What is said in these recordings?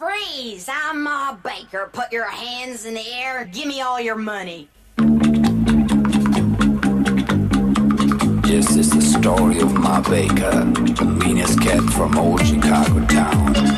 Freeze! I'm Ma Baker. Put your hands in the air. Give me all your money. This is the story of Ma Baker, the meanest cat from old Chicago town.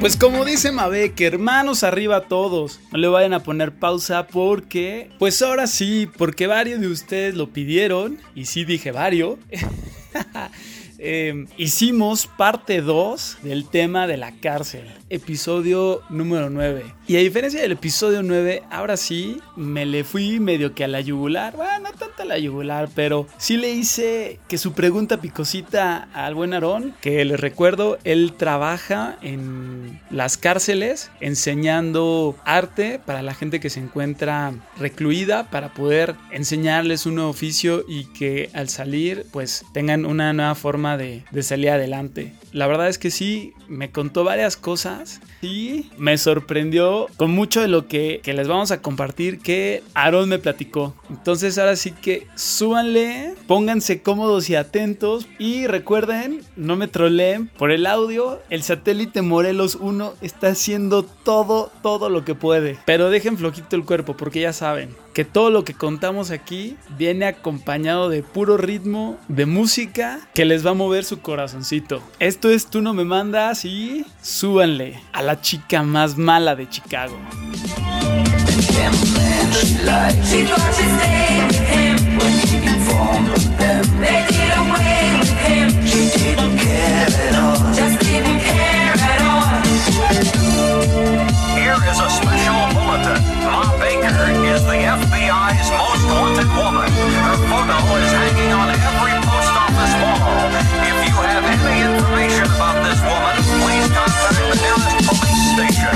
Pues como dice Mabek, hermanos arriba todos. No le vayan a poner pausa porque, pues ahora sí, porque varios de ustedes lo pidieron, y sí dije varios. Eh, hicimos parte 2 del tema de la cárcel, episodio número 9. Y a diferencia del episodio 9, ahora sí me le fui medio que a la yugular. Bueno, no tanto a la yugular, pero sí le hice que su pregunta picosita al buen Aarón, que les recuerdo, él trabaja en las cárceles enseñando arte para la gente que se encuentra recluida, para poder enseñarles un nuevo oficio y que al salir pues tengan una nueva forma de, de, salir adelante. La verdad es que sí, me contó varias cosas y me sorprendió con mucho de lo que, que les vamos a compartir que Aaron me platicó. Entonces ahora sí que súbanle, pónganse cómodos y atentos y recuerden, no me troleen por el audio, el satélite Morelos 1 está haciendo todo, todo lo que puede. Pero dejen flojito el cuerpo porque ya saben que todo lo que contamos aquí viene acompañado de puro ritmo, de música que les va a mover su corazoncito. Esto es Tú no me mandas y súbanle a la chica más mala de Chicago. Ma Baker is the FBI's most wanted woman. Her photo is hanging on every post office wall. If you have any information about this woman, please contact the nearest police station.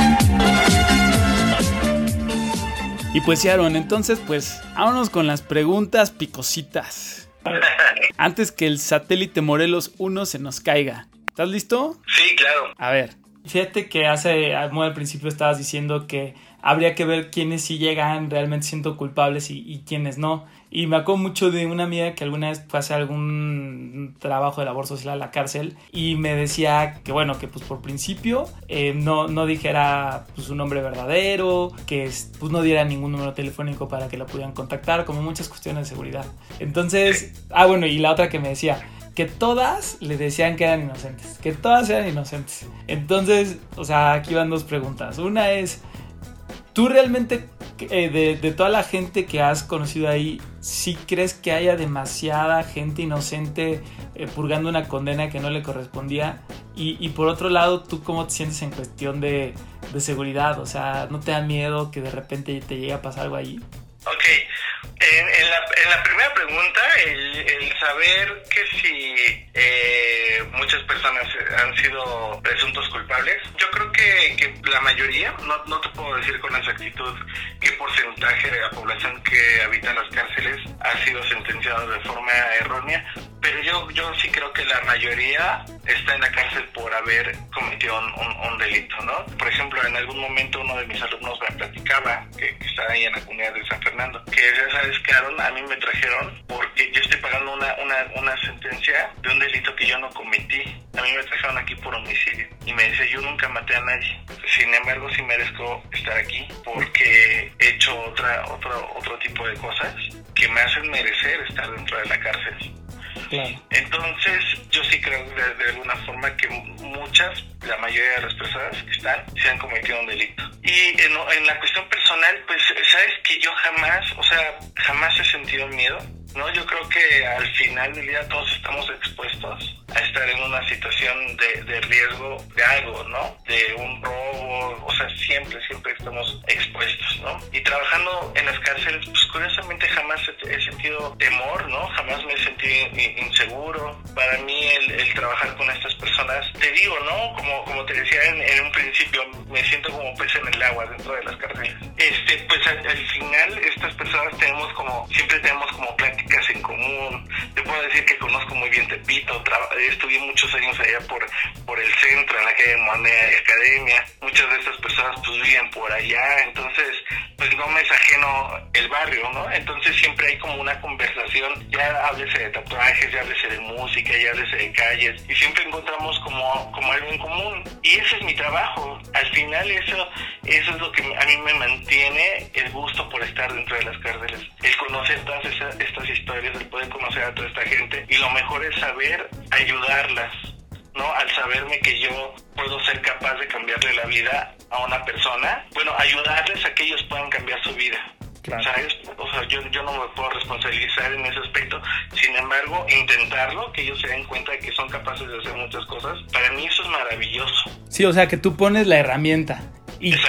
Y pues sí, Aaron, entonces pues vámonos con las preguntas picositas. Antes que el satélite Morelos 1 se nos caiga. ¿Estás listo? Sí, claro. A ver. Fíjate que hace, muy al principio estabas diciendo que habría que ver quiénes sí llegan realmente siendo culpables y, quiénes no. Y me acuerdo mucho de una amiga que alguna vez fue algún trabajo de labor social a la cárcel y me decía que bueno, que pues por principio eh, no, no dijera pues su nombre verdadero, que pues no diera ningún número telefónico para que la pudieran contactar, como muchas cuestiones de seguridad. Entonces, ah bueno, y la otra que me decía, que todas le decían que eran inocentes, que todas eran inocentes. Entonces, o sea, aquí van dos preguntas. Una es, ¿tú realmente eh, de, toda la gente que has conocido ahí, sí crees que haya demasiada gente inocente eh, purgando una condena que no le correspondía? Y, y, por otro lado, ¿tú cómo te sientes en cuestión de, de seguridad? O sea, ¿no te da miedo que de repente te llegue a pasar algo ahí? Ok, en, en, la, en, la, primera pregunta, el, el saber que si eh, muchas personas han sido presuntos culpables, yo creo que, la mayoría, no, no, te puedo decir con exactitud qué porcentaje de la población que habita en las cárceles ha sido sentenciado de forma errónea, pero yo, yo sí creo que la mayoría está en la cárcel por haber cometido un, delito, ¿no? Por ejemplo, en algún momento uno de mis alumnos me platicaba, que, que está ahí en la comunidad de San Fernando, que ya sabes a mí me trajeron porque yo estoy pagando una, una, una sentencia de un delito que yo no cometí. A mí me trajeron aquí por homicidio. Y me dice, yo nunca maté a nadie. Sin embargo, sí merezco estar aquí porque he hecho otra, otro, otro tipo de cosas que me hacen merecer estar dentro de la cárcel. Entonces, yo sí creo de, de, alguna forma que muchas, la mayoría de las personas que están, se han cometido un delito. Y en, en la cuestión personal, pues, sabes que yo jamás, o sea, jamás he sentido miedo. ¿No? Yo creo que al final del día todos estamos expuestos a estar en una situación de, de, riesgo de algo, ¿no? De un robo, o sea, siempre, siempre estamos expuestos, ¿no? Y trabajando en las cárceles, pues curiosamente jamás he, sentido temor, ¿no? Jamás me he sentido inseguro. Para mí el, el, trabajar con estas personas, te digo, ¿no? Como, como te decía en, en, un principio, me siento como pez en el agua dentro de las cárceles. Este, pues al, al final estas personas tenemos como, siempre tenemos como pláticas en común. Te puedo decir que conozco muy bien Tepito, estuve muchos años allá por, por el centro eh, moneda de academia. Muchas de estas personas pues viven por allá, entonces pues no me es ajeno el barrio, ¿no? Entonces siempre hay como una conversación, ya háblese de tatuajes, ya háblese de música, ya háblese de calles, y siempre encontramos como, como algo en común. Y ese es mi trabajo. Al final eso, eso es lo que a mí me mantiene el gusto por estar dentro de las cárceles. El conocer todas esas- estas historias, el poder conocer a toda esta gente, y lo mejor es saber ayudarlas. ¿no? Al saberme que yo puedo ser capaz de cambiarle la vida a una persona, bueno, ayudarles a que ellos puedan cambiar su vida. Claro. ¿Sabes? O sea, yo, yo no me puedo responsabilizar en ese aspecto. Sin embargo, intentarlo, que ellos se den cuenta de que son capaces de hacer muchas cosas, para mí eso es maravilloso. Sí, o sea, que tú pones la herramienta.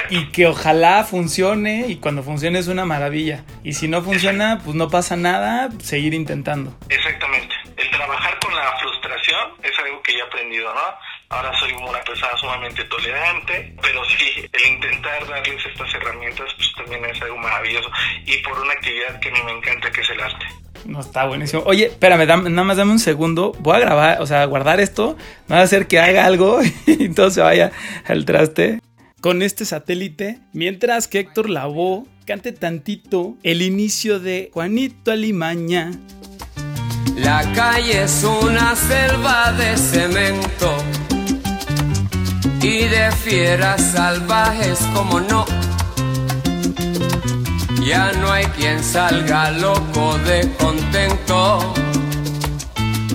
Y, que ojalá funcione y cuando funcione es una maravilla. Y si no funciona, pues no pasa nada, seguir intentando. Exactamente. El trabajar con la frustración es algo que yo he aprendido, ¿no? Ahora soy una persona sumamente tolerante, pero sí, el intentar darles estas herramientas pues también es algo maravilloso. Y por una actividad que a mí me encanta, que es el arte. No, está buenísimo. Oye, espérame, nada más dame un segundo. Voy a grabar, o sea, guardar esto. Me va a hacer que haga algo y todo se vaya al traste. Con este satélite, mientras que Héctor Lavoe cante tantito el inicio de Juanito Alimaña. La calle es una selva de cemento y de fieras salvajes como no. Ya no hay quien salga loco de contento.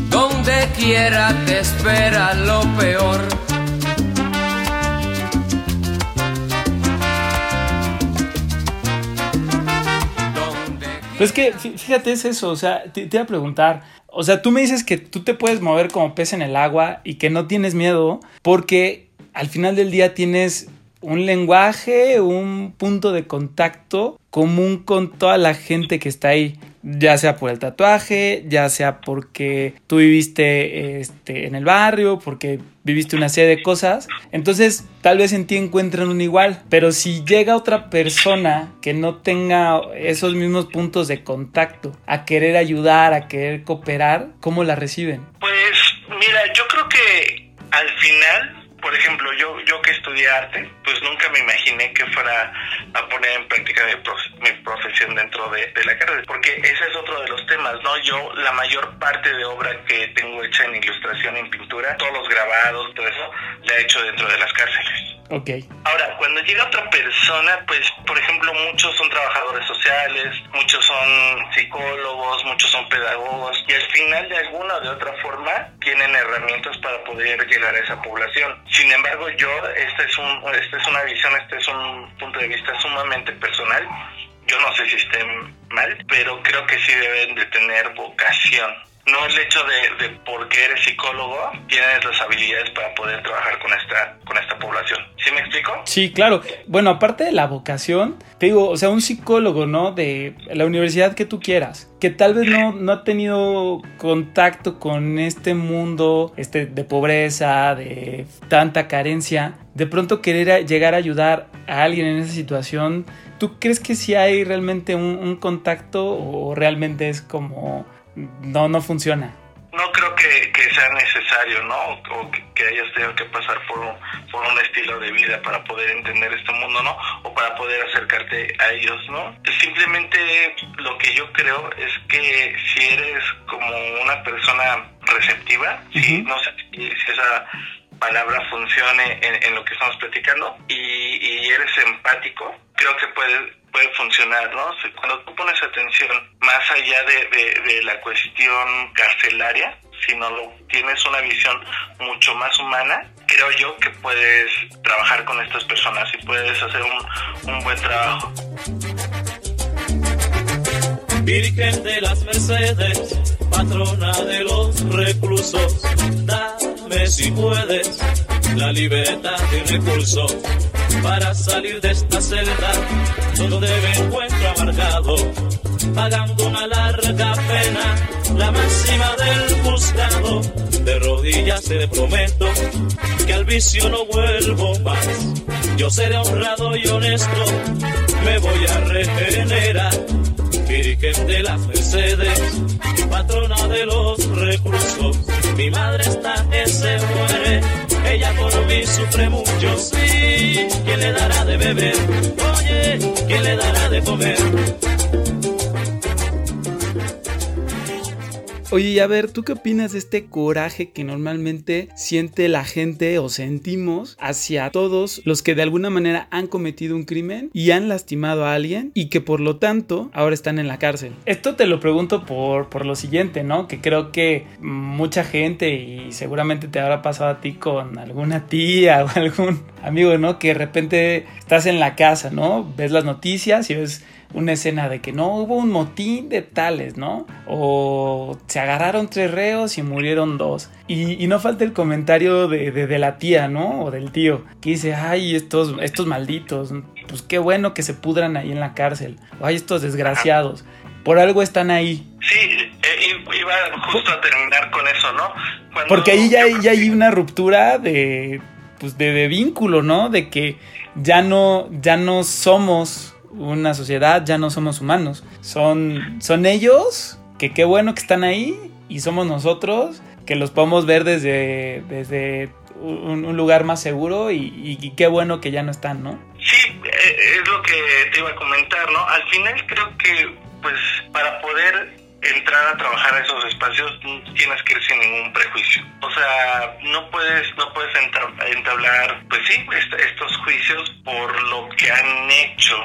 Donde quiera te espera lo peor. Pues es que, fí- fíjate, es eso, o sea, te, te iba a preguntar, o sea, tú me dices que tú te puedes mover como pez en el agua y que no tienes miedo porque al final del día tienes un lenguaje, un punto de contacto común con toda la gente que está ahí, ya sea por el tatuaje, ya sea porque tú viviste este, en el barrio, porque viviste una serie de cosas. Entonces, tal vez en ti encuentran un igual, pero si llega otra persona que no tenga esos mismos puntos de contacto a querer ayudar, a querer cooperar, ¿cómo la reciben? Pues mira, yo creo que al final, por ejemplo, yo yo que estudié arte, pues nunca me imaginé que fuera a poner en práctica mi, prof- mi profesión dentro de, de la carrera, porque ese es otro de los temas, ¿no? Yo la mayor parte de obra que tengo hecha en ilustración, en pintura, todos los grabados, todo eso, la he hecho dentro de las cárceles. Ok. Ahora, cuando llega otra persona, pues, por ejemplo, muchos son trabajadores sociales, muchos son psicólogos, muchos son pedagogos, y al final, de alguna o de otra forma, tienen herramientas para poder llegar a esa población. Sin embargo, yo, esta es, un, esta es una visión, este es un punto de vista sumamente personal. Yo no sé si estén mal, pero creo que sí deben de tener vocación. No el hecho de, de porque eres psicólogo, tienes las habilidades para poder trabajar con esta, con esta población. ¿Sí me explico? Sí, claro. Bueno, aparte de la vocación, te digo, o sea, un psicólogo, ¿no? De la universidad que tú quieras, que tal vez no, no ha tenido contacto con este mundo este, de pobreza, de tanta carencia, de pronto querer llegar a ayudar a alguien en esa situación, ¿tú crees que sí hay realmente un contacto o realmente es como no, no funciona? No creo que, que sea necesario, ¿no? O que, que hayas tenido que pasar por un, por un estilo de vida para poder entender este mundo, ¿no? O para poder acercarte a ellos, ¿no? Simplemente lo que yo creo es que si eres como una persona receptiva, si, no sé si esa palabra funcione en, en lo que estamos platicando y, y eres empático, creo que puede, puede funcionar, ¿no? Cuando tú pones atención más allá de, de- de la cuestión carcelaria, sino lo, tienes una visión mucho más humana, creo yo que puedes trabajar con estas personas y puedes hacer un, un buen trabajo. Virgen de las Mercedes, patrona de los reclusos, dame si puedes la libertad y recursos para salir de esta celda donde me encuentro amargado, pagando una larga pena, la máxima del juzgado. De rodillas te prometo que al vicio no vuelvo más. Yo seré honrado y honesto, me voy a regenerar. Virgen de las Mercedes, patrona de los reclusos. Mi madre está que se muere ella por mí sufre mucho, sí. ¿Quién le dará de beber? Oye, ¿quién le dará de comer? Oye, y a ver, ¿tú qué opinas de este coraje que normalmente siente la gente o sentimos hacia todos los que de alguna manera han cometido un crimen y han lastimado a alguien y que por lo tanto ahora están en la cárcel? Esto te lo pregunto por, por lo siguiente, ¿no? Que creo que mucha gente y seguramente te habrá pasado a ti con alguna tía o algún amigo, ¿no? Que de repente estás en la casa, ¿no? Ves las noticias y ves una escena de que no hubo un motín de tales, ¿no? O se agarraron tres reos y murieron dos. Y, y no falta el comentario de, de, de, la tía, ¿no? O del tío, que dice, ay, estos, estos malditos, pues qué bueno que se pudran ahí en la cárcel. O ay, estos desgraciados. Por algo están ahí. Sí, eh, iba justo a terminar con eso, ¿no? Cuando Porque ahí ya, ya hay una ruptura de, pues de, de vínculo, ¿no? De que ya no, ya no somos una sociedad, ya no somos humanos. Son, son ellos, que qué bueno que están ahí, y somos nosotros, que los podemos ver desde, desde un, lugar más seguro, y, y, y, qué bueno que ya no están, ¿no? Sí, es lo que te iba a comentar, ¿no? Al final creo que, pues, para poder entrar a trabajar a esos espacios tienes que ir sin ningún prejuicio. O sea, no puedes no puedes entablar, pues sí, estos juicios por lo que han hecho.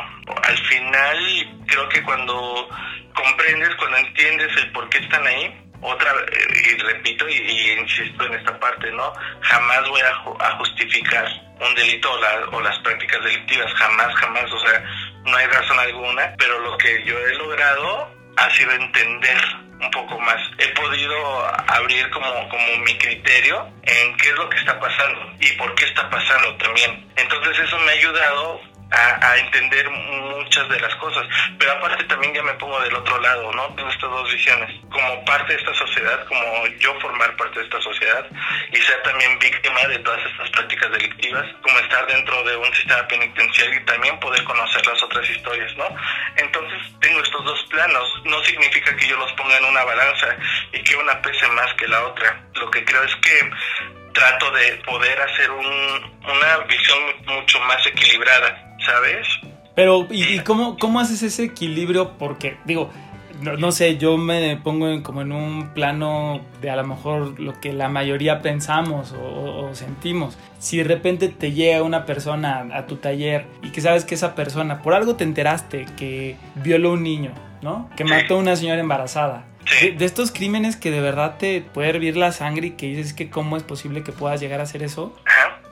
Al final creo que cuando comprendes, cuando entiendes el por qué están ahí, otra y repito y, y, insisto en esta parte no jamás voy a, a justificar un delito o, la, o, las prácticas delictivas jamás jamás o sea no hay razón alguna pero lo que yo he logrado ha sido entender un poco más. He podido abrir como, como mi criterio en qué es lo que está pasando y por qué está pasando también. Entonces eso me ha ayudado a, a, entender muchas de las cosas. Pero aparte también ya me pongo del otro lado, ¿no? Tengo estas dos visiones. Como parte de esta sociedad, como yo formar parte de esta sociedad y ser también víctima de todas estas prácticas delictivas, como estar dentro de un sistema penitenciario y también poder conocer las otras historias, ¿no? Entonces tengo estos dos planos. No significa que yo los ponga en una balanza y que una pese más que la otra. Lo que creo es que trato de poder hacer un, una visión mucho más equilibrada ¿sabes? Pero, ¿y, cómo, cómo, haces ese equilibrio? Porque, digo, no, no, sé, yo me pongo en, como en un plano de a lo mejor lo que la mayoría pensamos o, o, sentimos. Si de repente te llega una persona a tu taller y que sabes que esa persona, por algo te enteraste que violó a un niño, ¿no? Que mató a una señora embarazada. De, de, estos crímenes que de verdad te puede hervir la sangre y que dices que cómo es posible que puedas llegar a hacer eso.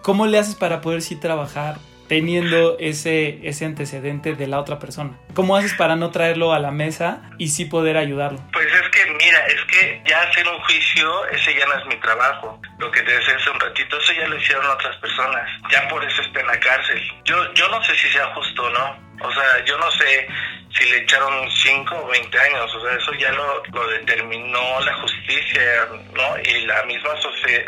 ¿Cómo le haces para poder sí trabajar teniendo ese, ese antecedente de la otra persona? ¿Cómo haces para no traerlo a la mesa y sí poder ayudarlo? Pues es que, mira, es que ya hacer un juicio, ese ya no es mi trabajo. Lo que te decía hace un ratito, eso ya lo hicieron otras personas. Ya por eso está en la cárcel. Yo, yo no sé si sea justo o no. O sea, yo no sé si le echaron 5 o 20 años, o sea, eso ya lo, lo determinó la justicia, ¿no? Y la misma,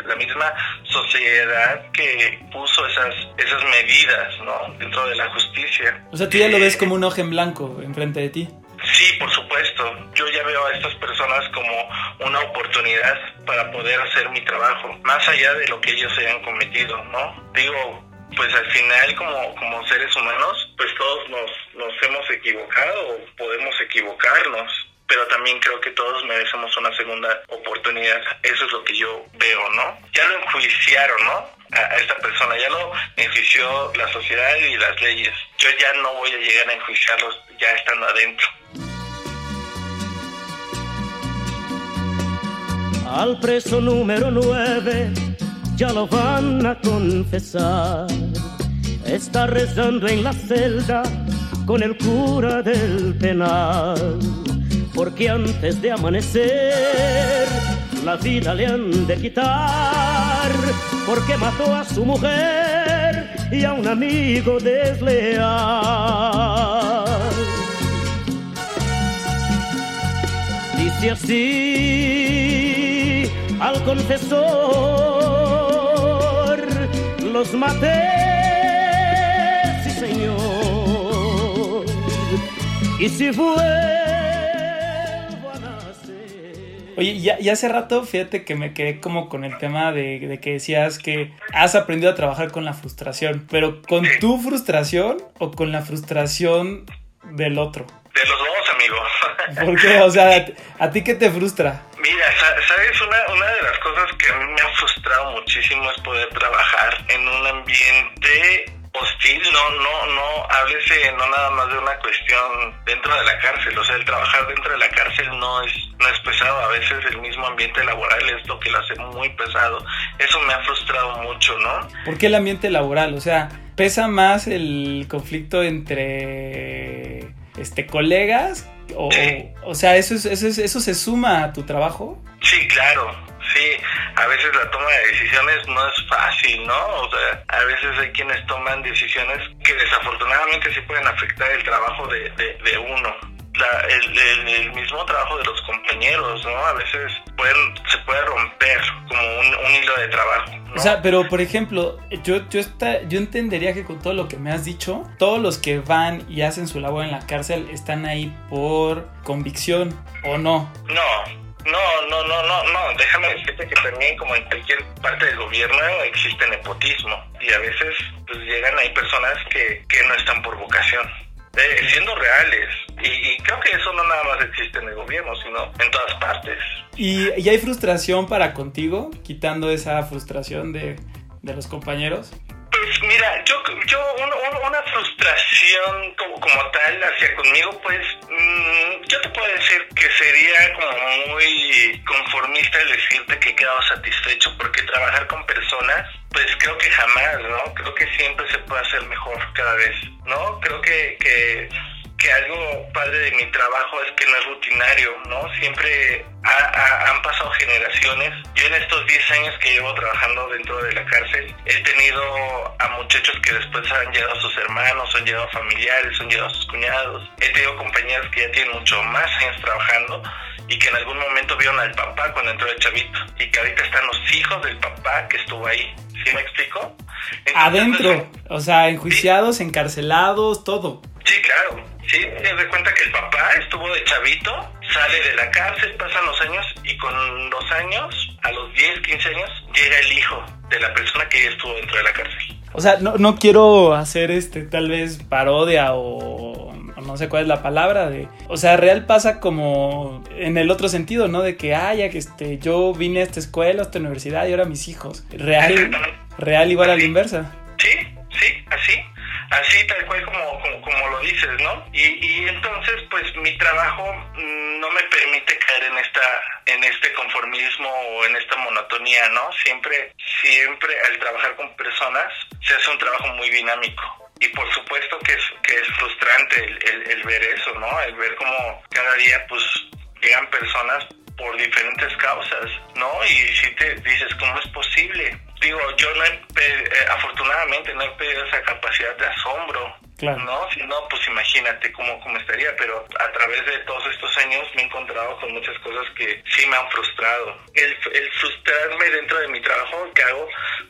la misma sociedad que puso esas, esas medidas, ¿no? Dentro de la justicia. O sea, tú ya lo ves como un ojo en blanco enfrente de ti. Sí, por supuesto. Yo ya veo a estas personas como una oportunidad para poder hacer mi trabajo, más allá de lo que ellos hayan cometido, ¿no? Digo, pues al final como, como seres humanos, pues todos nos, nos hemos equivocado o podemos equivocarnos, pero también creo que todos merecemos una segunda oportunidad. Eso es lo que yo veo, ¿no? Ya lo enjuiciaron, ¿no? A, esta persona, ya lo enjuició la sociedad y las leyes. Yo ya no voy a llegar a enjuiciarlos ya estando adentro. Al preso número 9 ya lo van a confesar. Está rezando en la celda con el cura del penal, porque antes de amanecer la vida le han de quitar, porque mató a su mujer y a un amigo desleal. Dice así al confesor, los maté, sí señor, y si vuelvo a nacer. Oye, y, y hace rato, fíjate que me quedé como con el tema de, de que decías que has aprendido a trabajar con la frustración, pero ¿con Sí. tu frustración o con la frustración del otro? De los dos, amigo. ¿Por qué? O sea, ¿a ti qué te frustra? Mira, sa- sabes, una, una frustrado muchísimo es poder trabajar en un ambiente hostil, no, no, no, háblese no nada más de una cuestión dentro de la cárcel, o sea, el trabajar dentro de la cárcel no es, no es pesado, a veces el mismo ambiente laboral es lo que lo hace muy pesado, eso me ha frustrado mucho, ¿no? ¿Por qué el ambiente laboral? O sea, ¿pesa más el conflicto entre este colegas? O, Sí. o sea, ¿eso, es- eso, es- ¿eso se suma a tu trabajo? Sí, claro, sí, a veces la toma de decisiones no es fácil, ¿no? O sea, a veces hay quienes toman decisiones que desafortunadamente sí pueden afectar el trabajo de, de, de uno. La- el, el- el mismo trabajo de los compañeros, ¿no? A veces pueden, se puede romper como un, un hilo de trabajo. ¿no? O sea, pero por ejemplo, yo, yo, está, yo entendería que con todo lo que me has dicho, todos los que van y hacen su labor en la cárcel están ahí por convicción o no. No, no, no, no, no, no. Déjame decirte que también, como en cualquier parte del gobierno, existe nepotismo. Y a veces, pues llegan ahí personas que, que no están por vocación. Eh, siendo reales. Y, y creo que eso no nada más existe en el gobierno, sino en todas partes. ¿Y, y hay frustración para contigo, quitando esa frustración de, de los compañeros? Pues mira, yo, yo un- un- una frustración como, como tal hacia conmigo, pues mm, yo te puedo decir que sería como muy conformista el decirte que he quedado satisfecho, porque trabajar con personas, pues creo que jamás, ¿no? Creo que siempre se puede hacer mejor cada vez, ¿no? Creo que, que, que algo padre de mi trabajo es que no es rutinario, ¿no? Siempre ha- ha- han pasado generaciones. Yo en estos 10 años que llevo trabajando dentro de la cárcel, he tenido a muchachos que después han llegado a sus hermanos, han llegado a familiares, han llegado a sus cuñados. He tenido compañeros que ya tienen mucho más años trabajando y que en algún momento vieron al papá cuando entró el chavito y que ahorita están los hijos del papá que estuvo ahí. ¿Sí me explico? Entonces, Adentro, o sea, enjuiciados, encarcelados, todo. Sí, claro. Sí, te das cuenta que el papá estuvo de chavito, sale de la cárcel, pasan los años y con los años, a los 10, 15 años, llega el hijo de la persona que estuvo dentro de la cárcel. O sea, no, no quiero hacer este tal vez parodia o, no sé cuál es la palabra de. O sea, real pasa como en el otro sentido, ¿no? De que, ay, ya que este, yo vine a esta escuela, a esta universidad y ahora mis hijos. Real, real igual a la inversa. Dices, ¿no? Y, y entonces, pues mi trabajo mm, no me permite caer en esta, en este conformismo o en esta monotonía, ¿no? Siempre, siempre al trabajar con personas se hace un trabajo muy dinámico. Y por supuesto que es, que es frustrante el, ver eso, ¿no? El ver cómo cada día, pues, llegan personas por diferentes causas, ¿no? Y si te dices, ¿cómo es posible? Digo, yo no he, eh, afortunadamente no he pedido esa capacidad de asombro, Claro. ¿no? Si no, pues imagínate cómo, cómo estaría, pero a través de todos estos años me he encontrado con muchas cosas que sí me han frustrado. El, el frustrarme dentro de mi trabajo que hago,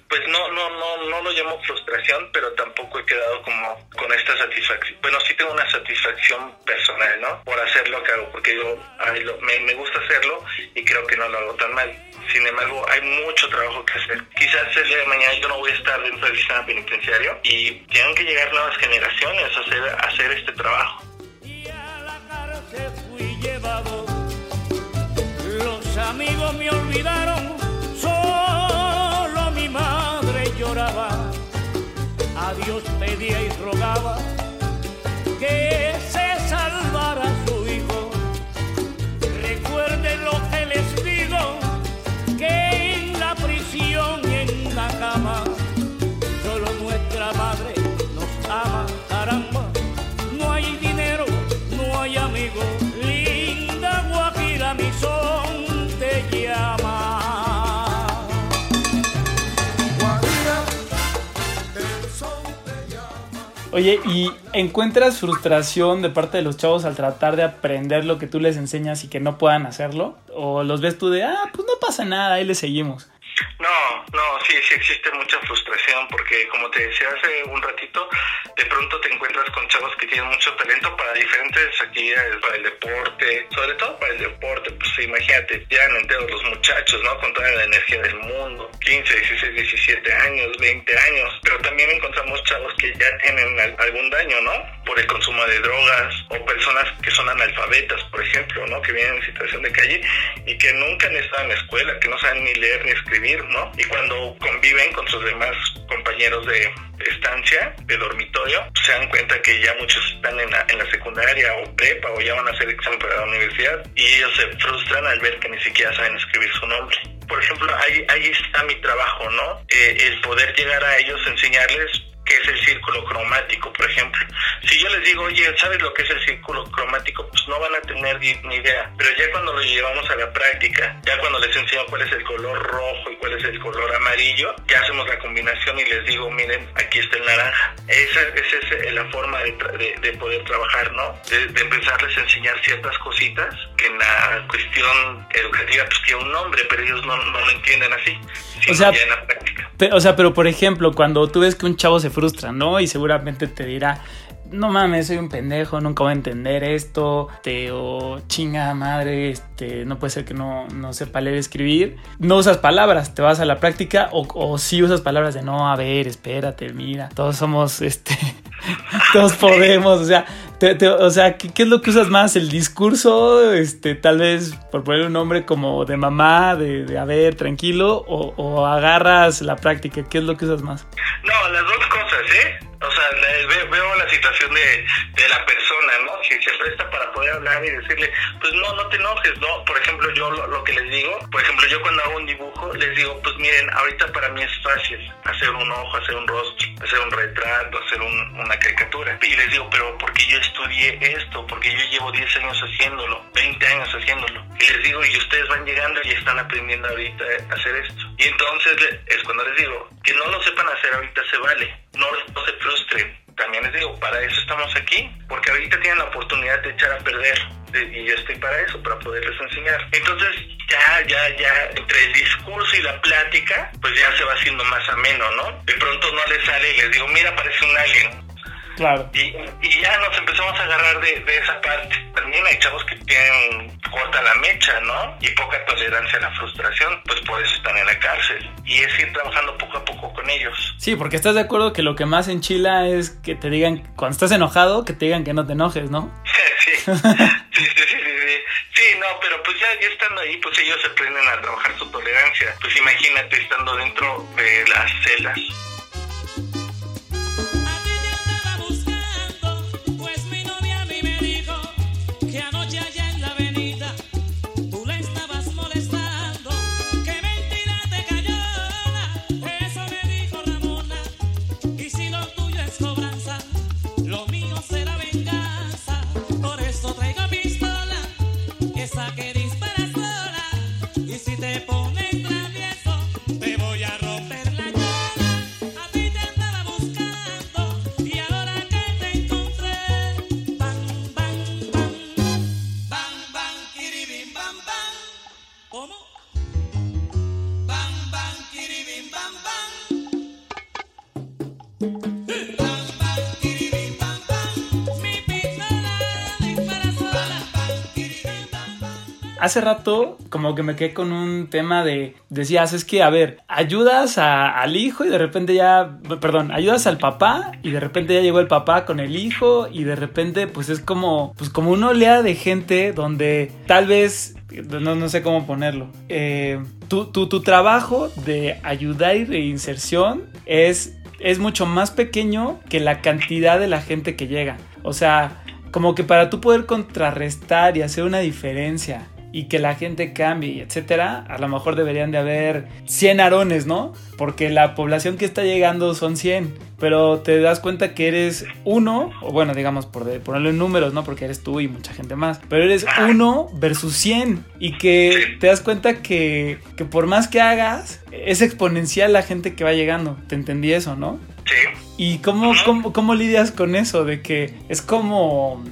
pues no, no, no, no lo llamo frustración, pero tampoco he quedado como con esta satisfacción. Bueno, sí tengo una satisfacción personal, ¿no? Por hacer lo que hago, porque yo ay, lo- me, me gusta hacerlo y creo que no lo hago tan mal. Sin embargo, hay mucho trabajo que hacer. Quizás el día de mañana yo no voy a estar dentro del sistema penitenciario y tienen que llegar nuevas generaciones a hacer, este trabajo. Y a la fui llevado. Los amigos me olvidaron, solo mi madre lloraba. Pedía y rogaba Oye, ¿y encuentras frustración de parte de los chavos al tratar de aprender lo que tú les enseñas y que no puedan hacerlo? ¿O los ves tú de, ah, pues no pasa nada, ahí le seguimos? No, no, sí, sí existe mucha frustración porque como te decía hace un ratito, de pronto te encuentras con chavos que tienen mucho talento para diferentes actividades, para el deporte, sobre todo para el deporte, pues imagínate, ya enteros los muchachos, ¿no? Con toda la energía del mundo, 15, 16, 17 años, 20 años, pero también encontramos chavos que ya tienen al- algún daño, ¿no? Por el consumo de drogas o personas que son analfabetas, por ejemplo, ¿no? Que vienen en situación de calle y que nunca han estado en la escuela, que no saben ni leer ni escribir, ¿no? Y cuando conviven con sus demás compañeros de estancia, de dormitorio, se dan cuenta que ya muchos están en la, en la secundaria o prepa o ya van a hacer examen para la universidad y ellos se frustran al ver que ni siquiera saben escribir su nombre. Por ejemplo, ahí, ahí está mi trabajo, ¿no? Eh, el poder llegar a ellos, enseñarles qué es el círculo cromático, por ejemplo. Si yo les digo, oye, ¿sabes lo que es el círculo cromático? Pues no van a tener ni idea. Pero ya cuando lo llevamos a la práctica, ya cuando les enseño cuál es el color rojo y cuál es el color amarillo, ya hacemos la combinación y les digo, miren, aquí está el naranja. Esa, esa es eh, la forma de, tra- de- de poder trabajar, ¿no? De, de empezarles a enseñar ciertas cositas que en la cuestión educativa pues tiene un nombre, pero ellos no, no lo entienden así, sino sea, ya en la práctica. Pe- o sea, pero por ejemplo, cuando tú ves que un chavo se frustra, ¿no? Y seguramente te dirá, no mames, soy un pendejo, nunca voy a entender esto, te, o chinga madre, este, no puede ser que no, no sepa leer y escribir. No usas palabras, te vas a la práctica, o, o sí usas palabras de no, a ver, espérate, mira, todos somos, este, todos podemos, o sea, te- o sea, ¿qué, qué es lo que usas más? ¿El discurso? Este, tal vez, por poner un nombre como de mamá, de, de a ver, tranquilo, o, o agarras la práctica, ¿qué es lo que usas más? No, las dos cosas, ¿eh? O sea, le- ve- veo la situación de, la persona, ¿no? Si se presta para poder hablar y decirle, pues no, no te enojes, ¿no? Por ejemplo, yo lo, que les digo, por ejemplo, yo cuando hago un dibujo, les digo, pues miren, ahorita para mí es fácil hacer un ojo, hacer un rostro, hacer un retrato, hacer un- una caricatura. Y les digo, pero porque yo estudié esto, porque yo llevo 10 años haciéndolo, 20 años haciéndolo. Y les digo, y ustedes van llegando y están aprendiendo ahorita a hacer esto. Y entonces es cuando les digo, que no lo sepan hacer ahorita se vale, no, se frustren. También les digo, para eso estamos aquí, porque ahorita tienen la oportunidad de echar a perder. de- Y yo estoy para eso, para poderles enseñar. Entonces, ya, ya, ya, entre el discurso y la plática, pues ya se va haciendo más ameno, ¿no? De pronto no les sale y les digo, mira, parece un alien. Claro. Y, y ya nos empezamos a agarrar de, de esa parte. También hay chavos que tienen corta la mecha, ¿no? Y poca tolerancia a la frustración, pues por eso están en la cárcel. Y es ir trabajando poco a poco con ellos. Sí, porque estás de acuerdo que lo que más enchila es que te digan, cuando estás enojado, que te digan que no te enojes, ¿no? sí. sí, sí, sí, sí, sí. No, pero pues ya, ya estando ahí, pues ellos aprenden a trabajar su tolerancia. Pues imagínate estando dentro de las celas. Hace rato como que me quedé con un tema de, decías, es que, a ver, ayudas al hijo y de repente ya, perdón, ayudas al papá y de repente ya llegó el papá con el hijo y de repente pues es como, pues como una oleada de gente donde tal vez, no, no sé cómo ponerlo, eh, tu, tu, tu trabajo de ayudar y reinserción es, es mucho más pequeño que la cantidad de la gente que llega. O sea, como que para tú poder contrarrestar y hacer una diferencia y que la gente cambie, etcétera, a lo mejor deberían de haber 100 arones, ¿no? Porque la población que está llegando son 100, pero te das cuenta que eres uno, o bueno, digamos por de- ponerlo en números, ¿no? Porque eres tú y mucha gente más, pero eres uno versus 100 y que te das cuenta que, que por más que hagas, es exponencial la gente que va llegando. Te entendí eso, ¿no? Sí. ¿Y cómo, cómo, cómo lidias con eso? De que es como,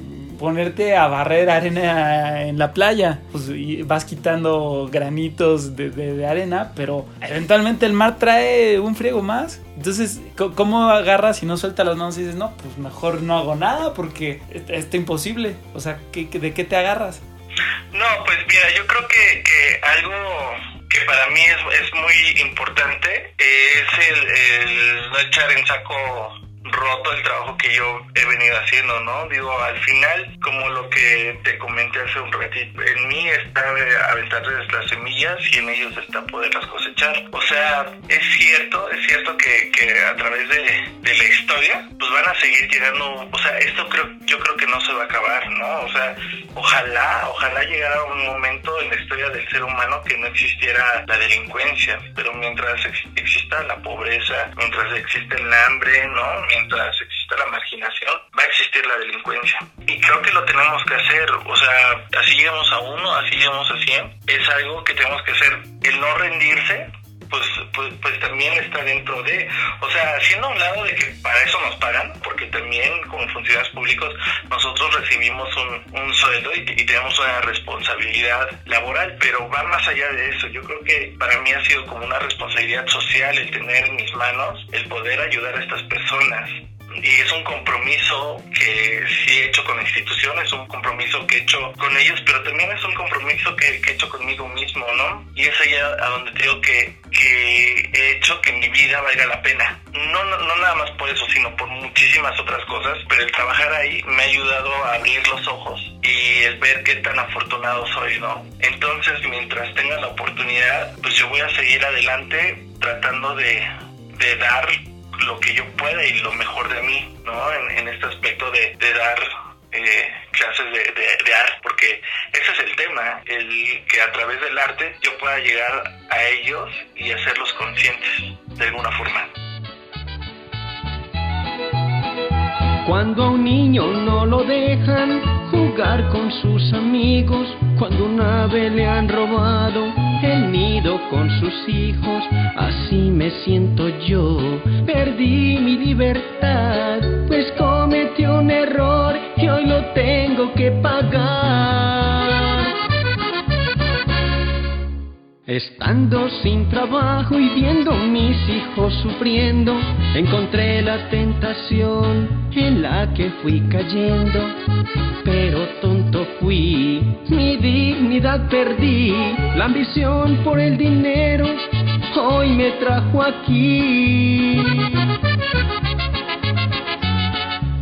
ponerte a barrer arena en la playa. Pues y vas quitando granitos de, arena, pero eventualmente el mar trae un friego más. Entonces, ¿cómo agarras y no sueltas las manos y dices, no, pues mejor no hago nada porque es- está imposible? O sea, ¿qué- ¿de qué te agarras? No, pues mira, yo creo que, algo que para mí es, es muy importante es el, el no echar en saco roto el trabajo que yo he venido haciendo, ¿no? Digo, al final, como lo que te comenté hace un ratito, en mí está aventarles las semillas y en ellos está poderlas cosechar. O sea, es cierto, es cierto que, que a través de, de la historia, pues van a seguir llegando, o sea, esto creo, yo creo que no se va a acabar, ¿no? O sea, ojalá, ojalá llegara un momento en la historia del ser humano que no existiera la delincuencia, pero mientras ex- exista la pobreza, mientras exista el hambre, ¿no? Mientras exista la marginación, va a existir la delincuencia. Y creo que lo tenemos que hacer, o sea, así llegamos a uno, así llegamos a cien, es algo que tenemos que hacer, el no rendirse, pues, pues, pues también está dentro de, o sea, haciendo un lado de que para eso nos pagan, porque también como funcionarios públicos nosotros recibimos un, un sueldo y, y tenemos una responsabilidad laboral, pero va más allá de eso. Yo creo que para mí ha sido como una responsabilidad social el tener en mis manos el poder ayudar a estas personas y es un compromiso que sí he hecho con instituciones, un compromiso que he hecho con ellos, pero también es un compromiso que, he hecho conmigo mismo, ¿no? Y es allá a donde te digo que, he hecho que mi vida valga la pena. No, no, no nada más por eso, sino por muchísimas otras cosas, pero el trabajar ahí me ha ayudado a abrir los ojos y el ver qué tan afortunado soy, ¿no? Entonces, mientras tenga la oportunidad, pues yo voy a seguir adelante tratando de dar lo que yo pueda y lo mejor de mí, ¿no? En, este aspecto de, dar eh, clases de, de- arte, porque ese es el tema, el que a través del arte yo pueda llegar a ellos y hacerlos conscientes de alguna forma. Cuando a un niño no lo dejan jugar con sus amigos, cuando una ave le han robado el nido con sus hijos, así me siento yo. Perdí mi libertad, pues cometí un error y hoy lo tengo que pagar. Estando sin trabajo y viendo mis hijos sufriendo, encontré la tentación en la que fui cayendo. Pero tonto fui, mi dignidad perdí, la ambición por el dinero hoy me trajo aquí.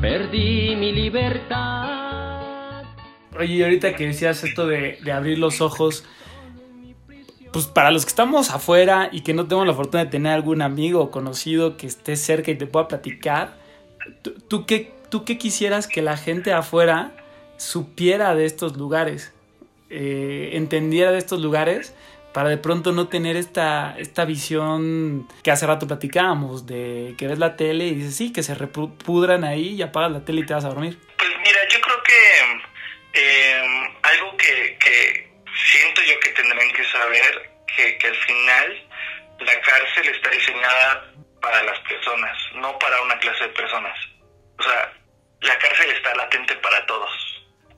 Perdí mi libertad. Oye, y ahorita que decías esto de, abrir los ojos, pues para los que estamos afuera y que no tenemos la fortuna de tener algún amigo o conocido que esté cerca y te pueda platicar, ¿tú, qué, tú qué quisieras que la gente afuera supiera de estos lugares? Eh, entendiera de estos lugares para de pronto no tener esta, esta visión que hace rato platicábamos, de que ves la tele y dices, sí, que se repudran ahí y apagas la tele y te vas a dormir.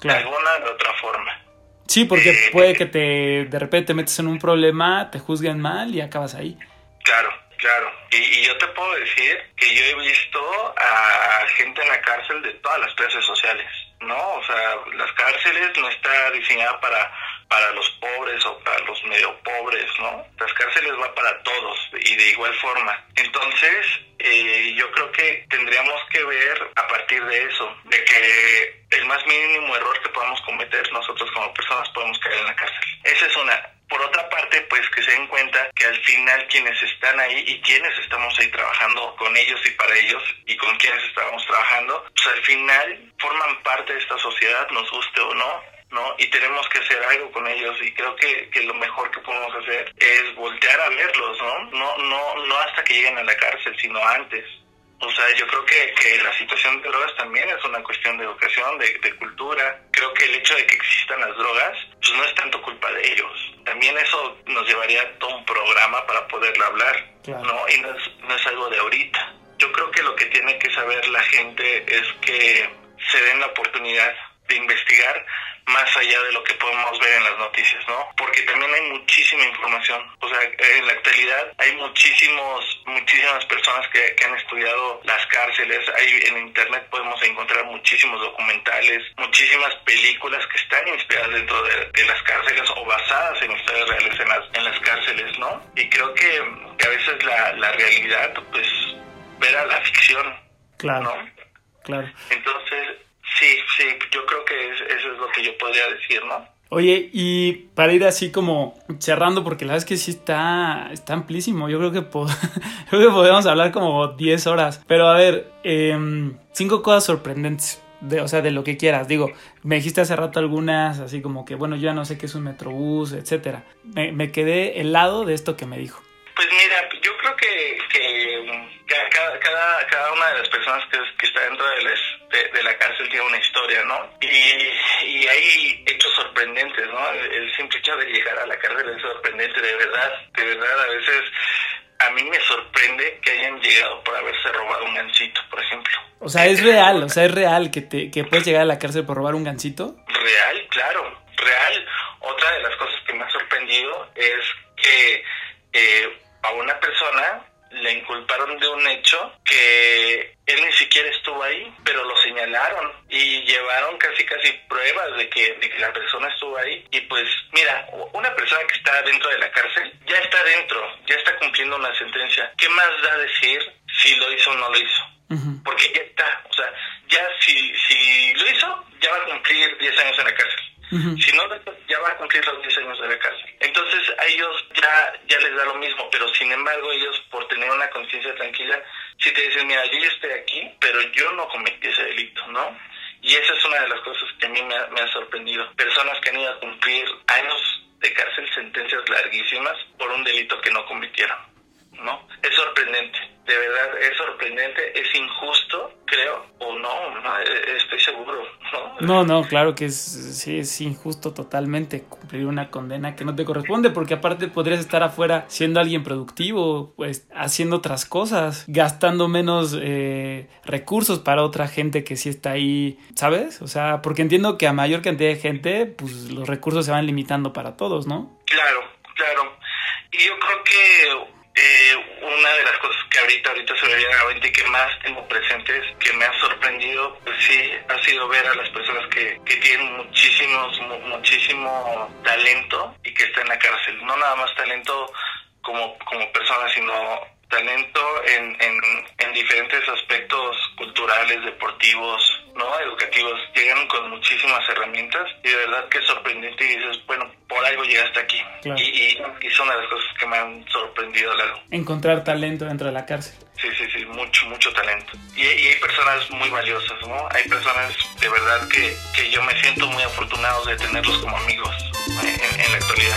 Claro. de alguna de otra forma. Sí, porque Eh, puede que te de repente te metes en un problema, te juzguen mal y acabas ahí. Claro, claro. Y, y yo te puedo decir que yo he visto a gente en la cárcel de todas las clases sociales, ¿no? O sea, las cárceles no está diseñada para para los pobres o para los medio pobres, ¿no? Las cárceles va para todos y de igual forma. Entonces, eh, yo creo que tendríamos que ver a partir de eso, de que el más mínimo error que podamos cometer nosotros como personas podemos caer en la cárcel. Esa es una. Por otra parte, pues que se den cuenta que al final quienes están ahí y quienes estamos ahí trabajando con ellos y para ellos y con quienes estamos trabajando, pues al final forman parte de esta sociedad, nos guste o no, ¿no? Y tenemos que hacer algo con ellos y creo que, que lo mejor que podemos hacer es voltear a verlos, ¿no? No, no, no hasta que lleguen a la cárcel, sino antes. O sea, yo creo que, que la situación de drogas también es una cuestión de educación, de, de cultura. Creo que el hecho de que existan las drogas, pues no es tanto culpa de ellos. También eso nos llevaría a todo un programa para poderlo hablar, Claro. ¿no? Y no es, no es algo de ahorita. Yo creo que lo que tiene que saber la gente es que se den la oportunidad de de investigar más allá de lo que podemos ver en las noticias, ¿no? Porque también hay muchísima información. O sea, en la actualidad hay muchísimos, muchísimas personas que, que han estudiado las cárceles. Hay, en internet podemos encontrar muchísimos documentales, muchísimas películas que están inspiradas dentro de, de las cárceles o basadas en historias reales en las, en las cárceles, ¿no? Y creo que, que a veces la, la realidad, pues, verá la ficción, Claro, ¿no? claro. Entonces, sí, sí, yo creo que es- eso es lo que yo podría decir, ¿no? Oye, y para ir así como cerrando, porque la verdad es que sí está, está amplísimo. Yo creo que, po- creo que podemos hablar como 10 horas. Pero a ver, em, cinco cosas sorprendentes. De, o sea, de lo que quieras. Digo, me dijiste hace rato algunas, así como que, bueno, yo ya no sé qué es un metrobús, etcétera. Me, me quedé helado de esto que me dijo. Pues mira, yo creo que, cada, cada, cada una de las personas que, que está dentro de, las- de, de la cárcel tiene una historia, ¿no? Y, y hay hechos sorprendentes, ¿no? El, el simple hecho de llegar a la cárcel es sorprendente, de verdad, de verdad, a veces a mí me sorprende que hayan llegado por haberse robado un gancito, por ejemplo. O sea, es real, o sea, es real que, te, que puedes llegar a la cárcel por robar un gancito. Real, claro, real. Otra de las cosas que me ha sorprendido es que eh, a una persona le inculparon de un hecho que él ni siquiera estuvo ahí, pero lo señalaron y llevaron casi casi pruebas de que, de que la persona estuvo ahí. Y pues mira, una persona que está dentro de la cárcel ya está dentro, ya está cumpliendo una sentencia. ¿Qué más da decir si lo hizo o no lo hizo? Ujú. porque ya está, o sea, ya si, si lo hizo, ya va a cumplir 10 años en la cárcel. Ujú. Si no ya va a cumplir los 10 años de la cárcel. Entonces a ellos ya, ya les da lo mismo, pero sin embargo ellos por tener una conciencia tranquila, si te dicen, mira, yo ya estoy aquí, pero yo no cometí ese delito, ¿no? Y esa es una de las cosas que a mí me ha, me ha sorprendido. Personas que han ido a cumplir años de cárcel, sentencias larguísimas por un delito que no cometieron. ¿no? Es sorprendente, de verdad es sorprendente, es injusto, creo, o no, no eh, estoy seguro, ¿no? No, claro que es, sí, es injusto totalmente cumplir una condena que no te corresponde, porque aparte podrías estar afuera siendo alguien productivo, pues haciendo otras cosas, gastando menos eh, recursos para otra gente que sí está ahí, ¿sabes? O sea, porque entiendo que a mayor cantidad de gente, pues los recursos se van limitando para todos, ¿no? Claro, claro. Y yo creo que eh, una de las cosas que ahorita ahorita se me viene a la mente que más tengo presentes, que me ha sido ver a las personas que, que tienen muchísimos, mu- muchísimo talento y que están en la cárcel. No nada más talento como, como personas, sino talento en, en, en diferentes aspectos culturales, deportivos, no educativos. Llegan con muchísimas herramientas y de verdad que es sorprendente y dices, bueno, por algo llegaste aquí. Claro. Y, y, y son de las cosas que me han sorprendido, Lalo. Encontrar talento dentro de la cárcel. Mucho, mucho talento. Y, hay personas muy valiosas, ¿no? Hay personas de verdad que, que yo me siento muy afortunado de tenerlos como amigos eh, en, la actualidad.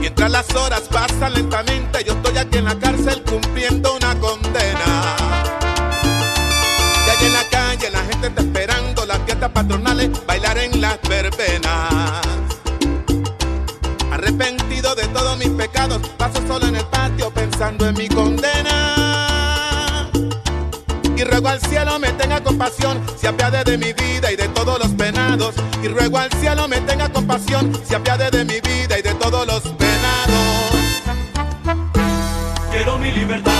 Mientras las horas pasan lentamente, yo estoy aquí en la cárcel cumpliendo una condena. Y allí en la calle la gente está esperando las fiestas patronales, bailar en las verbenas. Mis pecados, paso solo en el patio pensando en mi condena. Y ruego al cielo me tenga compasión, se apiade de mi vida y de todos los penados. Y ruego al cielo me tenga compasión, se apiade de mi vida y de todos los penados. Quiero mi libertad,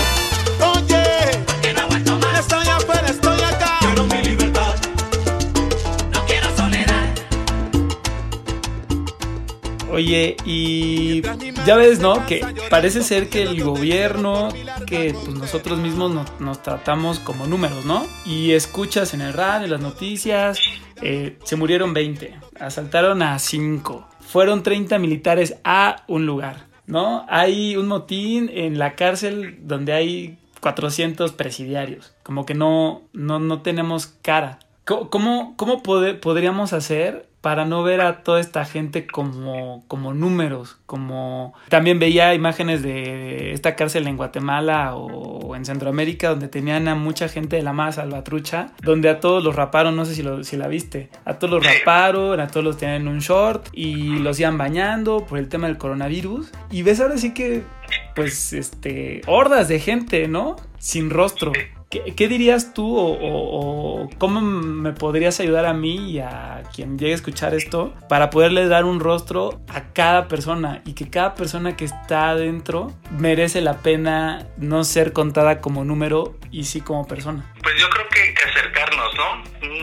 Oye, y ya ves, ¿no? Que parece ser que el gobierno, que pues nosotros mismos nos, nos tratamos como números, ¿no? Y escuchas en el radio, en las noticias, eh, se murieron 20, asaltaron a 5, fueron 30 militares a un lugar, ¿no? Hay un motín en la cárcel donde hay 400 presidiarios, como que no, no, no tenemos cara. ¿Cómo, cómo, podríamos hacer para no ver a toda esta gente como, como números? Como también veía imágenes de esta cárcel en Guatemala o en Centroamérica donde tenían a mucha gente de la más salvatrucha, donde a todos los raparon, no sé si, lo, si la viste, a todos los raparon, a todos los tenían en un short y los iban bañando por el tema del coronavirus. Y ves ahora sí que, pues, este, hordas de gente, ¿no? Sin rostro. ¿Qué, dirías tú o cómo me podrías ayudar a mí y a quien llegue a escuchar esto para poderle dar un rostro a cada persona y que cada persona que está adentro merece la pena no ser contada como número y sí como persona? Pues yo creo que, que acercarnos, ¿no?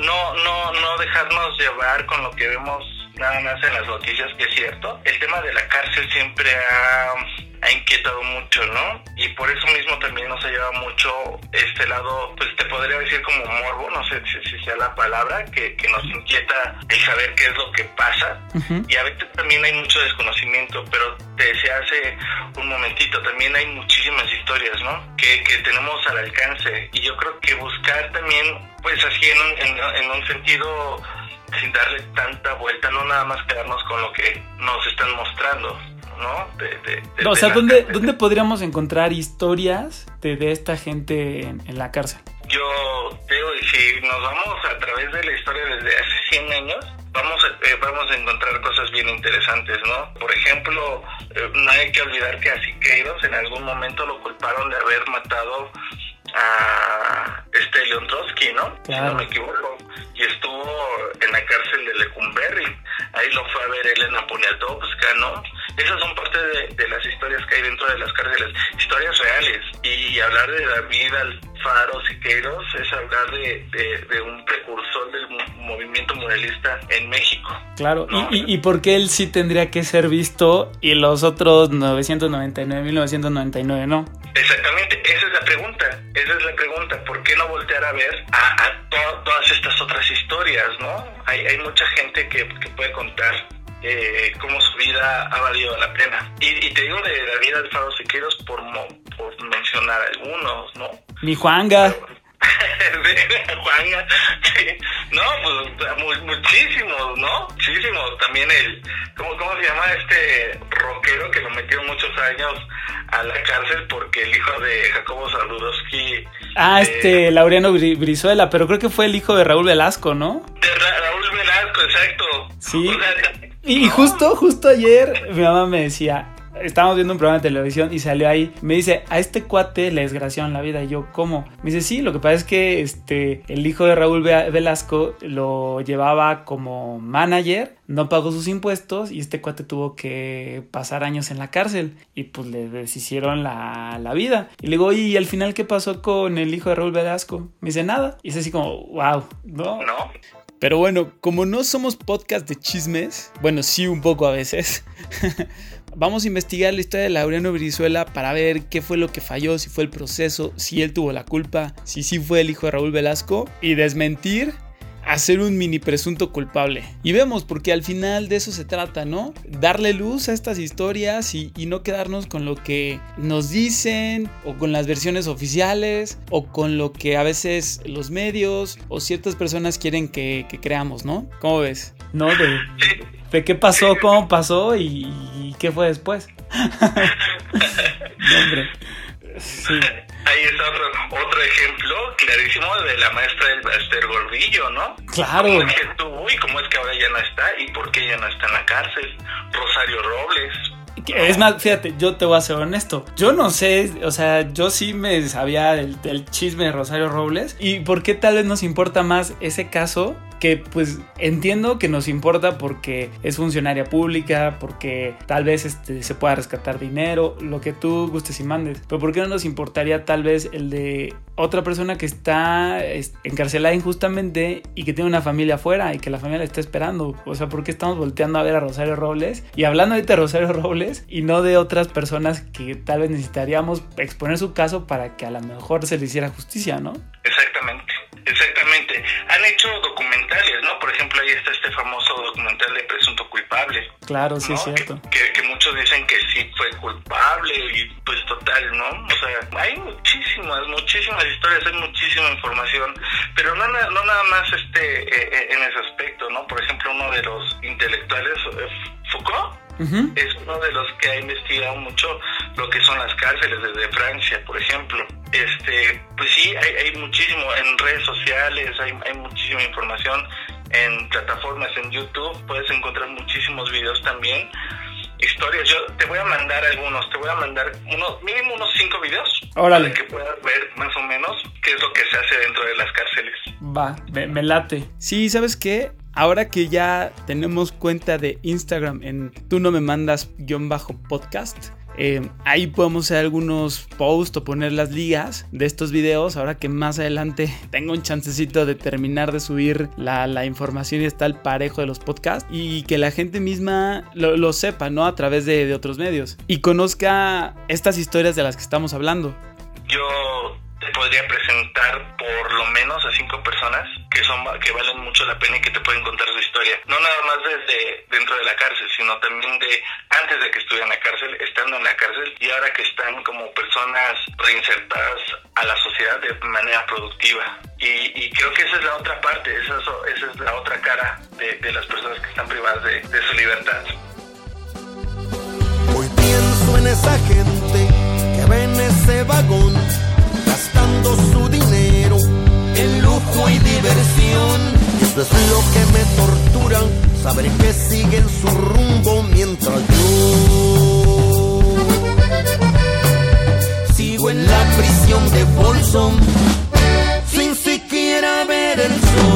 No, no, no dejarnos llevar con lo que vemos nada más en las noticias, que es cierto. El tema de la cárcel siempre ha, ha inquietado mucho, ¿no? Y por eso mismo también nos ha llevado mucho este lado, pues te podría decir como morbo, no sé si, si sea la palabra, que, que nos inquieta el saber qué es lo que pasa. Y a veces también hay mucho desconocimiento, pero te decía hace un momentito, también hay muchísimas historias, ¿no? Que, que tenemos al alcance. Y yo creo que buscar también, pues así en un, en, en un sentido sin darle tanta vuelta, no nada más quedarnos con lo que nos están mostrando, ¿no? De, de- de- O sea, ¿dónde. ¿dónde podríamos encontrar historias de, de esta gente en, en la cárcel? Yo digo, y si nos vamos a través de la historia desde hace 100 años, vamos a, eh, vamos a encontrar cosas bien interesantes, ¿no? Por ejemplo, eh, no hay que olvidar que a Siqueiros en algún momento lo culparon de haber matado a este Leon Trotsky, ¿no? Si no me equivoco. Y estuvo en la cárcel de Lecumberri. Ahí lo fue a ver Elena Poniatowska, ¿no? Esas son parte de, de las historias que hay dentro de las cárceles, historias reales. Y hablar de David Alfaro Siqueiros es hablar de, de- de un precursor del mo- movimiento muralista en México. Claro, y, y, y por qué él sí tendría que ser visto y los otros 999, 1999 no? Exactamente, esa es la pregunta, esa es la pregunta, ¿por qué no voltear a ver a, a to- todas estas otras historias, no? Hay, hay mucha gente que, que puede contar eh, cómo su vida ha valido la pena. Y, y te digo de David Alfaro Siqueiros por, mo- por mencionar algunos, ¿no? Mi Juanga. de Juanga, sí. no, pues mu- muchísimos, ¿no? Muchísimos. También el, ¿cómo, ¿cómo se llama este rockero que lo metió muchos años a la cárcel porque el hijo de Jacobo Saludowski Ah, eh, este, Laureano Bri- Brizuela, pero creo que fue el hijo de Raúl Velasco, ¿no? de Ra- Raúl Velasco, exacto. Sí. O sea, Y, y justo, justo ayer mi mamá me decía, estábamos viendo un programa de televisión y salió ahí, me dice, a este cuate le desgraciaron la vida. Y yo, ¿cómo? Me dice, sí, lo que pasa es que este, el hijo de Raúl Ve- Velasco lo llevaba como manager, no pagó sus impuestos y este cuate tuvo que pasar años en la cárcel y pues le deshicieron la, la vida. Y le digo, ¿y al final qué pasó con el hijo de Raúl Velasco? Me dice, nada. Y es así como, wow, ¿no? ¿no? Pero bueno, como no somos podcast de chismes, bueno, sí un poco a veces, vamos a investigar la historia de Laureano Brizuela para ver qué fue lo que falló, si fue el proceso, si él tuvo la culpa, si sí fue el hijo de Raúl Velasco y desmentir hacer un mini presunto culpable. Y vemos, porque al final de eso se trata, ¿no? Darle luz a estas historias y, no quedarnos con lo que nos dicen o con las versiones oficiales o con lo que a veces los medios o ciertas personas quieren que, que creamos, ¿no? ¿Cómo ves? ¿No? De, de qué pasó, cómo pasó y, y qué fue después. No, hombre. Sí. Ahí está otro, otro ejemplo clarísimo de la maestra del Baster Gordillo, ¿no? Claro. ¿Cómo es que y cómo es que ahora ya no está y por qué ya no está en la cárcel? Rosario Robles. Es más, fíjate, yo te voy a ser honesto. Yo no sé, o sea, yo sí me sabía del, del chisme de Rosario Robles. ¿Y por qué tal vez nos importa más ese caso? Que pues entiendo que nos importa porque es funcionaria pública, porque tal vez este, se pueda rescatar dinero, lo que tú gustes y mandes. Pero ¿por qué no nos importaría tal vez el de otra persona que está es, encarcelada injustamente y que tiene una familia afuera y que la familia la está esperando? O sea, ¿por qué estamos volteando a ver a Rosario Robles? Y hablando de Rosario Robles y no de otras personas que tal vez necesitaríamos exponer su caso para que a lo mejor se le hiciera justicia, ¿no? Exactamente, exactamente. Han hecho documentales, ¿no? Por ejemplo, ahí está este famoso documental de Presunto Culpable. Claro, sí ¿no? es cierto. Que, que muchos dicen que sí fue culpable y pues total, ¿no? O sea, hay muchísimas, muchísimas historias, hay muchísima información, pero no, no nada más este eh, eh, en ese aspecto, ¿no? Por ejemplo, uno de los intelectuales, eh, Foucault, Ujú. es uno de los que ha investigado mucho lo que son las cárceles desde Francia, por ejemplo. Este, pues sí, hay, hay muchísimo en redes sociales, hay, hay muchísima información en plataformas en YouTube, puedes encontrar muchísimos videos también historias. Yo te voy a mandar algunos, te voy a mandar unos, mínimo unos cinco videos. Órale. Para que puedas ver más o menos qué es lo que se hace dentro de las cárceles. Va, me, me late. Sí, ¿sabes qué? Ahora que ya tenemos cuenta de Instagram en tú no me mandas guion bajo podcast, eh, ahí podemos hacer algunos posts o poner las ligas de estos videos. Ahora que más adelante tengo un chancecito de terminar de subir la, la información y está el parejo de los podcasts y que la gente misma lo, lo sepa, ¿no? A través de, de otros medios y conozca estas historias de las que estamos hablando. Yo podría presentar por lo menos a cinco personas que son que valen mucho la pena y que te pueden contar su historia. No nada más desde dentro de la cárcel, sino también de antes de que estuvieran en la cárcel, estando en la cárcel y ahora que están como personas reinsertadas a la sociedad de manera productiva. Y, creo que esa es la otra parte, esa es, la otra cara de, las personas que están privadas de, su libertad. Hoy pienso en esa gente que ve en ese vagón eso es lo que me tortura, saber que siguen su rumbo mientras yo sigo en la prisión de Folsom sin siquiera ver el sol.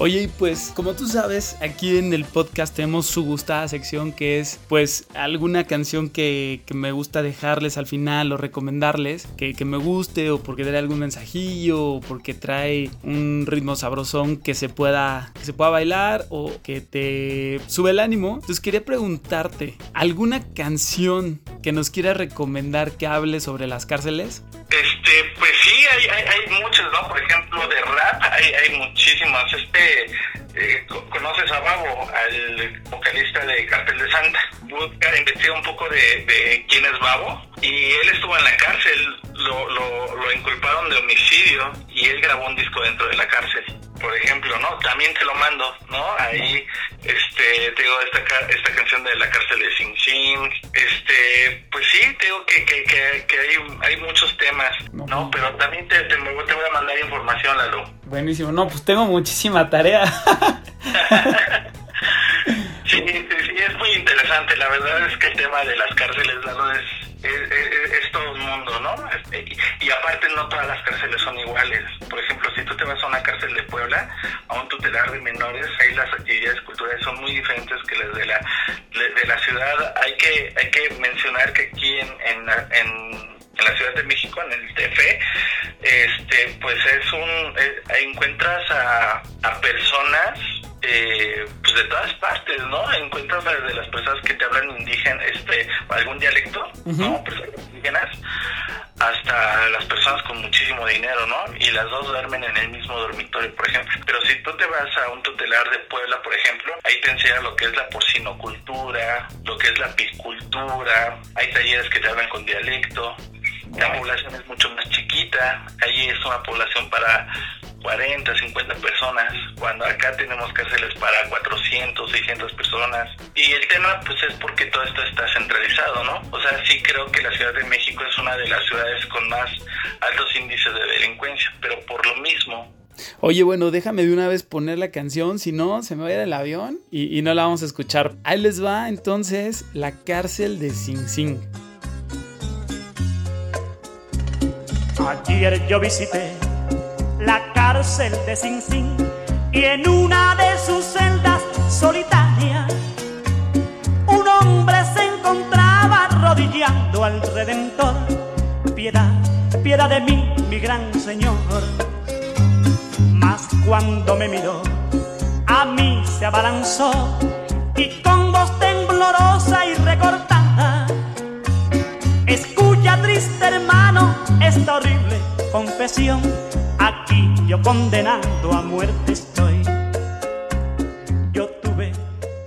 Oye, y pues como tú sabes, aquí en el podcast tenemos su gustada sección que es pues alguna canción que, que me gusta dejarles al final o recomendarles, que, que, me guste o porque trae algún mensajillo o porque trae un ritmo sabrosón que se pueda, que se pueda bailar o que te sube el ánimo. Entonces quería preguntarte, ¿alguna canción que nos quieras recomendar que hable sobre las cárceles? Este, pues sí, hay, hay, hay muchas, ¿no? Por ejemplo, de rap hay, hay muchísimas. Este, eh, ¿conoces a Babo, al vocalista de Cartel de Santa? Busca, investiga un poco de, de quién es Babo y él estuvo en la cárcel, lo, lo, lo inculparon de homicidio y él grabó un disco dentro de la cárcel por ejemplo, ¿no? También te lo mando, ¿no? Ahí, este, te digo, esta, esta canción de la cárcel de Sing Sing, este, pues sí, te digo que, que, que, que hay, hay muchos temas, ¿no? Pero también te, te, te voy a mandar información, Lalo. Buenísimo, no, pues tengo muchísima tarea. sí, sí, sí, es muy interesante, la verdad es que el tema de las cárceles, Lalo, es es, es, es, todo un mundo, ¿no? Y, y, aparte no todas las cárceles son iguales. Por ejemplo, si tú te vas a una cárcel de Puebla, a un tutelar de menores, ahí las actividades culturales son muy diferentes que las de la, de la ciudad. Hay que, hay que mencionar que aquí en, en, en en la Ciudad de México, en el TF, este, pues es un, eh, encuentras a, a personas eh, pues de todas partes, ¿no? Encuentras desde las personas que te hablan indígena, este, algún dialecto, uh -huh. ¿no? Personas indígenas, hasta las personas con muchísimo dinero, ¿no? Y las dos duermen en el mismo dormitorio, por ejemplo. Pero si tú te vas a un tutelar de Puebla, por ejemplo, ahí te enseñan lo que es la porcinocultura, lo que es la apicultura, hay talleres que te hablan con dialecto, la población es mucho más chiquita, ahí es una población para 40, 50 personas, cuando acá tenemos cárceles para 400, 600 personas. Y el tema pues es porque todo esto está centralizado, ¿no? O sea, sí creo que la Ciudad de México es una de las ciudades con más altos índices de delincuencia, pero por lo mismo Oye, bueno, déjame de una vez poner la canción, si no, se me va a ir el avión y, y, no la vamos a escuchar. Ahí les va entonces La cárcel de Sing Sing. Ayer yo visité la cárcel de Sing Sing y en una de sus celdas solitarias un hombre se encontraba arrodillando al Redentor. Piedad, piedad de mí, mi gran Señor. Mas cuando me miró, a mí se abalanzó y con voz temblorosa y recortada, escucha triste hermano esta horrible confesión. Aquí yo condenando a muerte estoy. Yo tuve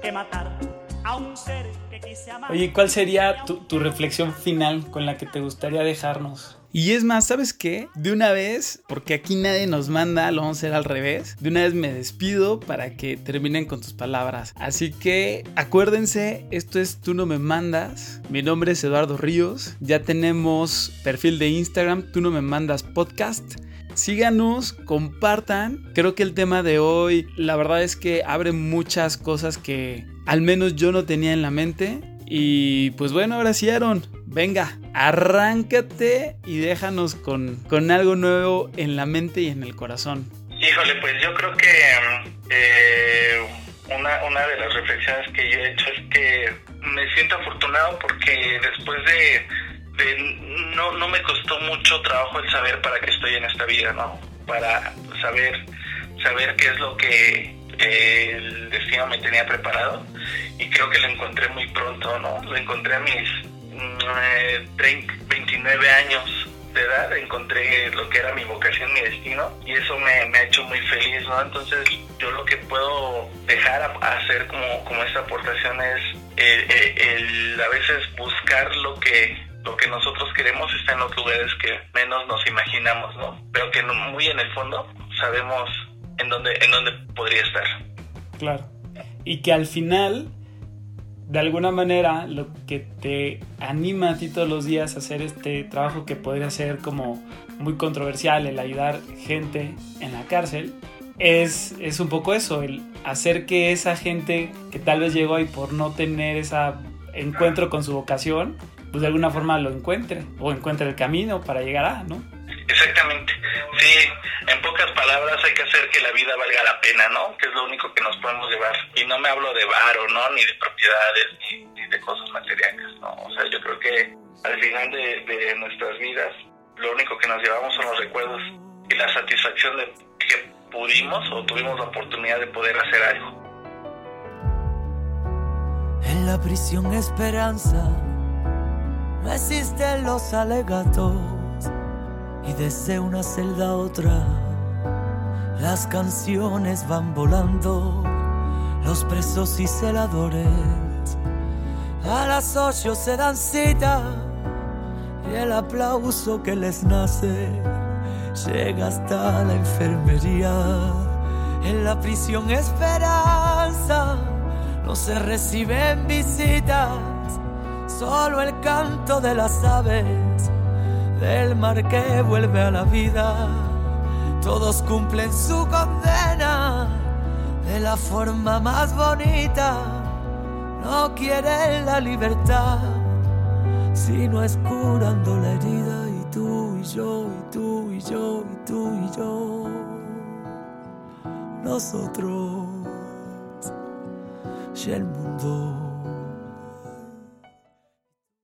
que matar a un ser que quise amar. Oye, ¿cuál sería tu reflexión final con la que te gustaría dejarnos? Y es más, ¿sabes qué? De una vez, porque aquí nadie nos manda, lo vamos a hacer al revés. De una vez me despido para que terminen con tus palabras. Así que acuérdense, esto es Tú no me mandas. Mi nombre es Eduardo Ríos. Ya tenemos perfil de Instagram, Tú no me mandas podcast. síganos, compartan. Creo que el tema de hoy, la verdad es que abre muchas cosas que al menos yo no tenía en la mente. Y pues bueno, ahora sí, Aaron, venga, arráncate y déjanos con, con algo nuevo en la mente y en el corazón. Híjole, pues yo creo que eh, una, una de las reflexiones que yo he hecho es que me siento afortunado porque después de, no, no me costó mucho trabajo el saber para qué estoy en esta vida, ¿no? Para saber, saber qué es lo que el destino me tenía preparado y creo que lo encontré muy pronto, ¿no? Lo encontré a mis mm, 30, 29 años de edad, encontré lo que era mi vocación, mi destino y eso me, me ha hecho muy feliz, ¿no? Entonces yo lo que puedo dejar a, a hacer como, como esta aportación es el, el- el a veces buscar lo que lo que nosotros queremos está en los lugares que menos nos imaginamos, ¿no? Pero que no- muy en el fondo sabemos en dónde en dónde podría estar. Claro. Y que al final, de alguna manera, lo que te anima a ti todos los días a hacer este trabajo que podría ser como muy controversial, el ayudar gente en la cárcel, es, es un poco eso, el hacer que esa gente que tal vez llegó ahí por no tener ese encuentro con su vocación, pues de alguna forma lo encuentre o encuentre el camino para llegar a, ¿no? Exactamente. Sí, en pocas palabras hay que hacer que la vida valga la pena, ¿no? Que es lo único que nos podemos llevar. Y no me hablo de varo, ¿no? Ni de propiedades, ni, de cosas materiales, ¿no? O sea, yo creo que al final de, de nuestras vidas, lo único que nos llevamos son los recuerdos y la satisfacción de que pudimos o tuvimos la oportunidad de poder hacer algo. En la prisión esperanza no existen los alegatos y desde una celda a otra las canciones van volando, los presos y celadores a las ocho se dan cita y el aplauso que les nace llega hasta la enfermería. En la prisión esperanza no se reciben visitas, solo el canto de las aves del mar que vuelve a la vida. Todos cumplen su condena de la forma más bonita. No quieren la libertad, sino es curando la herida. Y tú y yo, y tú y yo, y tú y yo. Nosotros y el mundo.